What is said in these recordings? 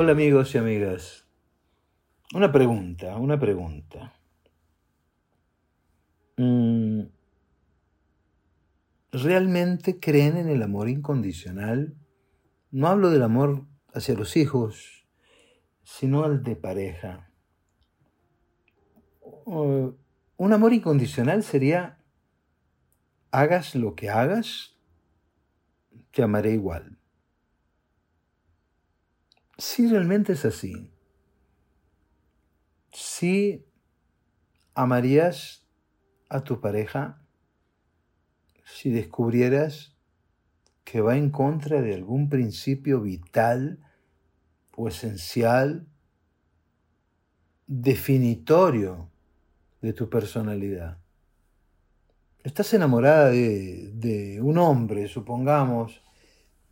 Hola amigos y amigas. Una pregunta, una pregunta. Mm, ¿Realmente creen en el amor incondicional? No hablo del amor hacia los hijos, sino al de pareja. Un amor incondicional sería, hagas lo que hagas, te amaré igual. Si realmente es así, si amarías a tu pareja si descubrieras que va en contra de algún principio vital o esencial, definitorio de tu personalidad. Estás enamorada de, de un hombre, supongamos,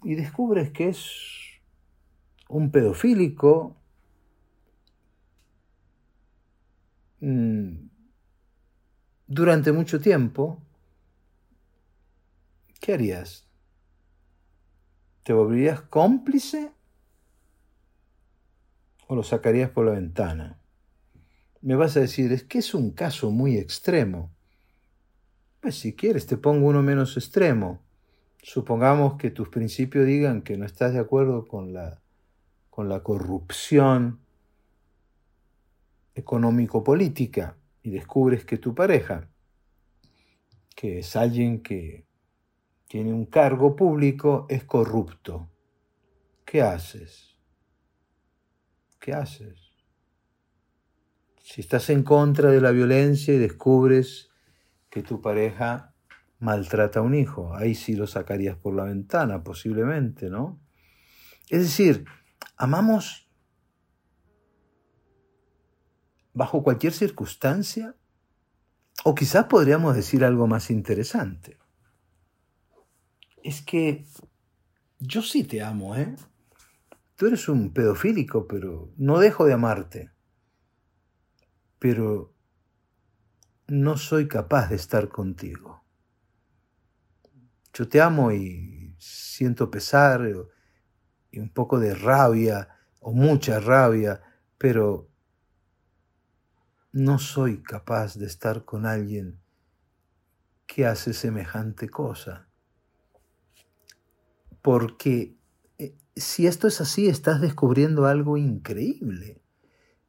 y descubres que es un pedofílico, mm, durante mucho tiempo, ¿qué harías? ¿Te volverías cómplice o lo sacarías por la ventana? Me vas a decir, es que es un caso muy extremo. Pues si quieres, te pongo uno menos extremo. Supongamos que tus principios digan que no estás de acuerdo con la con la corrupción económico-política y descubres que tu pareja, que es alguien que tiene un cargo público, es corrupto. ¿Qué haces? ¿Qué haces? Si estás en contra de la violencia y descubres que tu pareja maltrata a un hijo, ahí sí lo sacarías por la ventana, posiblemente, ¿no? Es decir, ¿Amamos bajo cualquier circunstancia? O quizás podríamos decir algo más interesante. Es que yo sí te amo, ¿eh? Tú eres un pedofílico, pero no dejo de amarte. Pero no soy capaz de estar contigo. Yo te amo y siento pesar un poco de rabia o mucha rabia, pero no soy capaz de estar con alguien que hace semejante cosa. Porque eh, si esto es así, estás descubriendo algo increíble.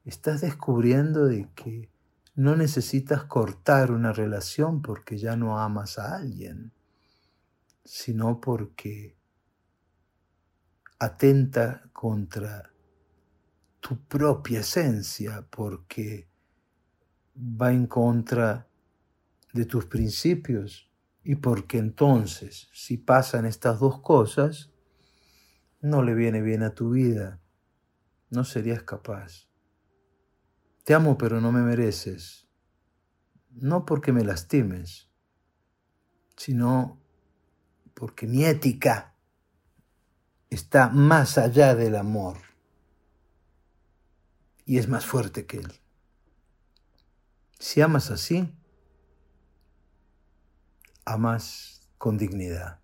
Estás descubriendo de que no necesitas cortar una relación porque ya no amas a alguien, sino porque atenta contra tu propia esencia porque va en contra de tus principios y porque entonces si pasan estas dos cosas no le viene bien a tu vida, no serías capaz. Te amo pero no me mereces, no porque me lastimes, sino porque mi ética está más allá del amor y es más fuerte que él. Si amas así, amas con dignidad.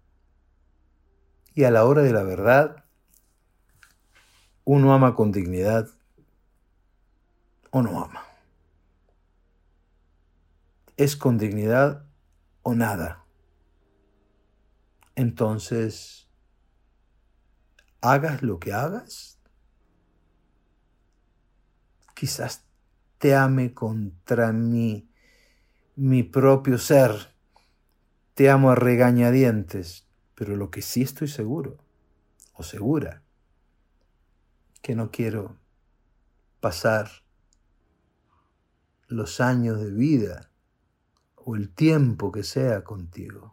Y a la hora de la verdad, uno ama con dignidad o no ama. Es con dignidad o nada. Entonces, hagas lo que hagas, quizás te ame contra mí, mi propio ser, te amo a regañadientes, pero lo que sí estoy seguro, o segura, que no quiero pasar los años de vida o el tiempo que sea contigo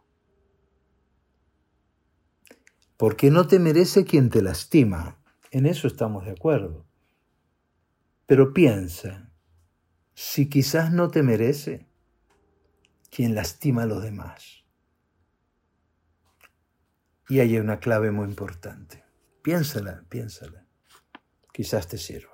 porque no te merece quien te lastima. En eso estamos de acuerdo. Pero piensa, si quizás no te merece quien lastima a los demás. Y hay una clave muy importante. Piénsala, piénsala. Quizás te sirva.